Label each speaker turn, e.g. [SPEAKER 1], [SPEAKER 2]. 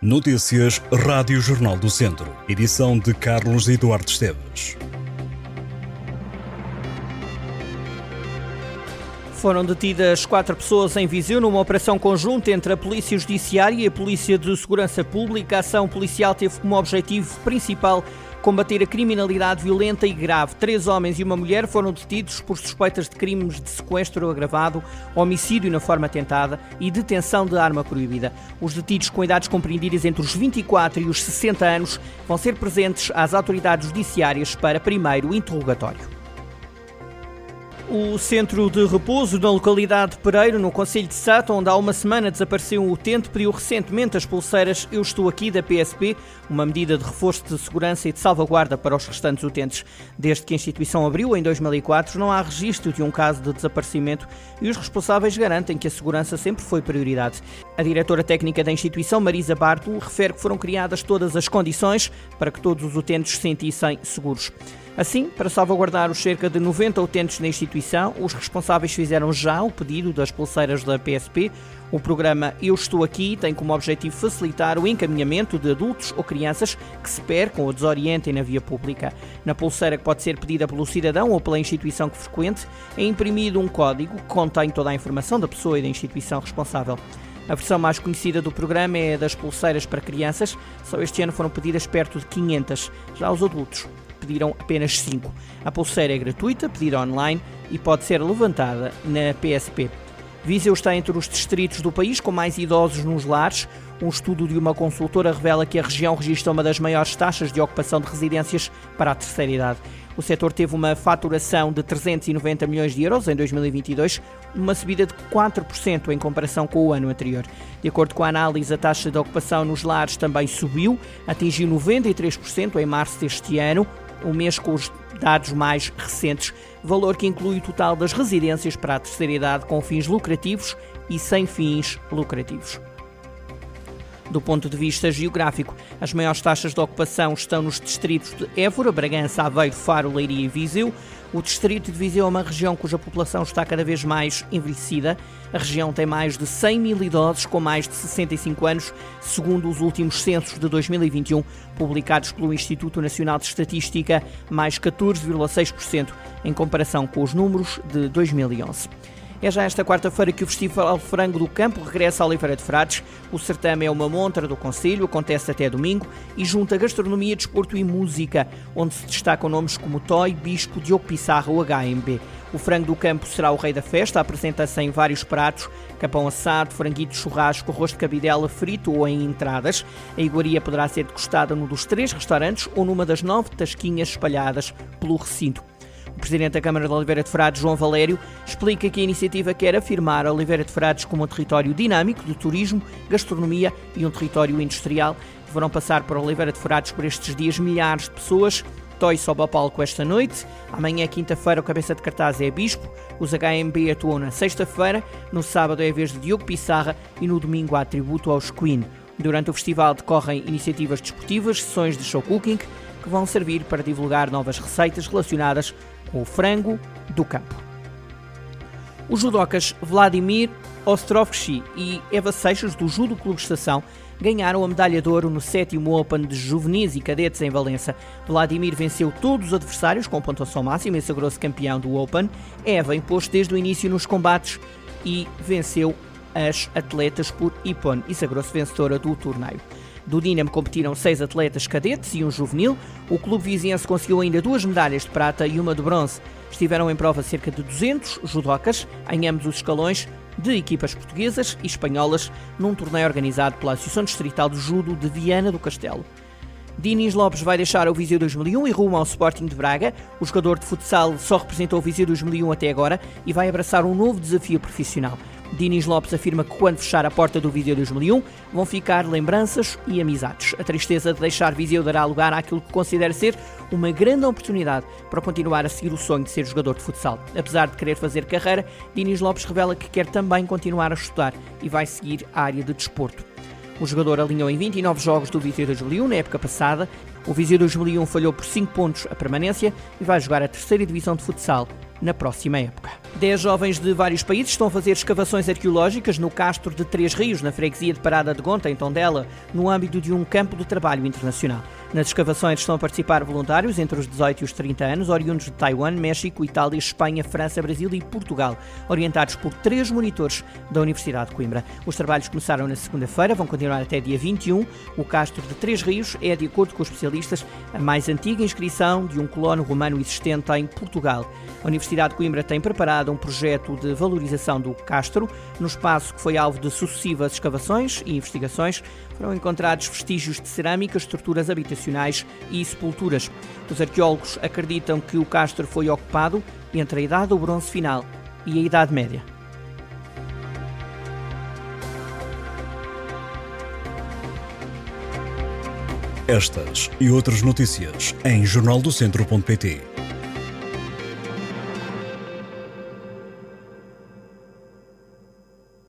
[SPEAKER 1] Notícias Rádio Jornal do Centro. Edição de Carlos Eduardo Esteves.
[SPEAKER 2] Foram detidas quatro pessoas em Viseu numa operação conjunta entre a Polícia Judiciária e a Polícia de Segurança Pública. A ação policial teve como objetivo principal combater a criminalidade violenta e grave. Três homens e uma mulher foram detidos por suspeitas de crimes de sequestro agravado, homicídio na forma tentada e detenção de arma proibida. Os detidos com idades compreendidas entre os 24 e os 60 anos vão ser presentes às autoridades judiciárias para primeiro interrogatório. O centro de repouso na localidade de Pereiro, no Conselho de Sata, onde há uma semana desapareceu um utente, pediu recentemente as pulseiras Eu Estou Aqui da PSP, uma medida de reforço de segurança e de salvaguarda para os restantes utentes. Desde que a instituição abriu em 2004, não há registro de um caso de desaparecimento e os responsáveis garantem que a segurança sempre foi prioridade. A diretora técnica da instituição, Marisa Bartolo, refere que foram criadas todas as condições para que todos os utentes se sentissem seguros. Assim, para salvaguardar os cerca de 90 utentes na instituição, os responsáveis fizeram já o pedido das pulseiras da PSP. O programa Eu Estou Aqui tem como objetivo facilitar o encaminhamento de adultos ou crianças que se percam ou desorientem na via pública. Na pulseira que pode ser pedida pelo cidadão ou pela instituição que frequente, é imprimido um código que contém toda a informação da pessoa e da instituição responsável. A versão mais conhecida do programa é a das pulseiras para crianças. Só este ano foram pedidas perto de 500. Já os adultos pediram apenas 5. A pulseira é gratuita, pedida online e pode ser levantada na PSP. Viseu está entre os distritos do país com mais idosos nos lares. Um estudo de uma consultora revela que a região registra uma das maiores taxas de ocupação de residências para a terceira idade. O setor teve uma faturação de 390 milhões de euros em 2022, uma subida de 4% em comparação com o ano anterior. De acordo com a análise, a taxa de ocupação nos lares também subiu, atingiu 93% em março deste ano, o mês com os dados mais recentes, valor que inclui o total das residências para a terceira idade com fins lucrativos e sem fins lucrativos. Do ponto de vista geográfico, as maiores taxas de ocupação estão nos distritos de Évora, Bragança, Aveiro, Faro, Leiria e Viseu. O distrito de Viseu é uma região cuja população está cada vez mais envelhecida. A região tem mais de 100 mil idosos com mais de 65 anos, segundo os últimos censos de 2021, publicados pelo Instituto Nacional de Estatística, mais 14,6% em comparação com os números de 2011. É já esta quarta-feira que o Festival Frango do Campo regressa a Oliveira de Frades. O certame é uma montra do Conselho, acontece até domingo e junta gastronomia, desporto e música, onde se destacam nomes como Toy, Bispo, Diogo Pissarra ou HMB. O frango do campo será o rei da festa, apresenta-se em vários pratos, capão assado, franguito churrasco, arroz de cabidela frito ou em entradas. A iguaria poderá ser degustada num dos três restaurantes ou numa das nove tasquinhas espalhadas pelo recinto. O presidente da Câmara de Oliveira de Frades, João Valério, explica que a iniciativa quer afirmar Oliveira de Frades como um território dinâmico de turismo, gastronomia e um território industrial. Deverão passar por Oliveira de Frades por estes dias milhares de pessoas. Toy sobe ao palco esta noite. Amanhã, quinta-feira, o cabeça de cartaz é Bispo. Os HMB atuam na sexta-feira. No sábado é a vez de Diogo Pissarra e no domingo há tributo aos Queen. Durante o festival decorrem iniciativas desportivas, sessões de show cooking, que vão servir para divulgar novas receitas relacionadas o frango do campo. Os judocas Vladimir Ostrovski e Eva Seixas, do Judo Clube Estação, ganharam a medalha de ouro no sétimo Open de Juvenis e Cadetes em Valença. Vladimir venceu todos os adversários com pontuação máxima e sagrou-se campeão do Open. Eva impôs desde o início nos combates e venceu as atletas por Ipon e sagrou-se vencedora do torneio. Do Dinamo competiram seis atletas cadetes e um juvenil. O clube vizinhense conseguiu ainda duas medalhas de prata e uma de bronze. Estiveram em prova cerca de 200 judocas em ambos os escalões de equipas portuguesas e espanholas num torneio organizado pela Associação Distrital de Judo de Viana do Castelo. Dinis Lopes vai deixar o Viseu 2001 e rumo ao Sporting de Braga. O jogador de futsal só representou o Viseu 2001 até agora e vai abraçar um novo desafio profissional. Dinis Lopes afirma que quando fechar a porta do Viseu 2001 vão ficar lembranças e amizades. A tristeza de deixar Viseu dará lugar àquilo que considera ser uma grande oportunidade para continuar a seguir o sonho de ser jogador de futsal. Apesar de querer fazer carreira, Dinis Lopes revela que quer também continuar a estudar e vai seguir a área de desporto. O jogador alinhou em 29 jogos do Viseu 2001 na época passada. O Viseu 2001 falhou por 5 pontos a permanência e vai jogar a terceira divisão de futsal na próxima época. Dez jovens de vários países estão a fazer escavações arqueológicas no castro de Três Rios, na freguesia de Parada de Gonta, em Tondela, no âmbito de um campo de trabalho internacional. Nas escavações estão a participar voluntários entre os 18 e os 30 anos, oriundos de Taiwan, México, Itália, Espanha, França, Brasil e Portugal, orientados por três monitores da Universidade de Coimbra. Os trabalhos começaram na segunda-feira, vão continuar até dia 21. O castro de Três Rios é, de acordo com os especialistas, a mais antiga inscrição de um colono romano existente em Portugal. A Universidade de Coimbra tem preparado um projeto de valorização do castro. No espaço que foi alvo de sucessivas escavações e investigações, foram encontrados vestígios de cerâmica, estruturas habitacionais habitacionais e sepulturas. Os arqueólogos acreditam que o castro foi ocupado entre a Idade do Bronze Final e a Idade Média.
[SPEAKER 1] Estas e outras notícias em jornaldocentro.pt.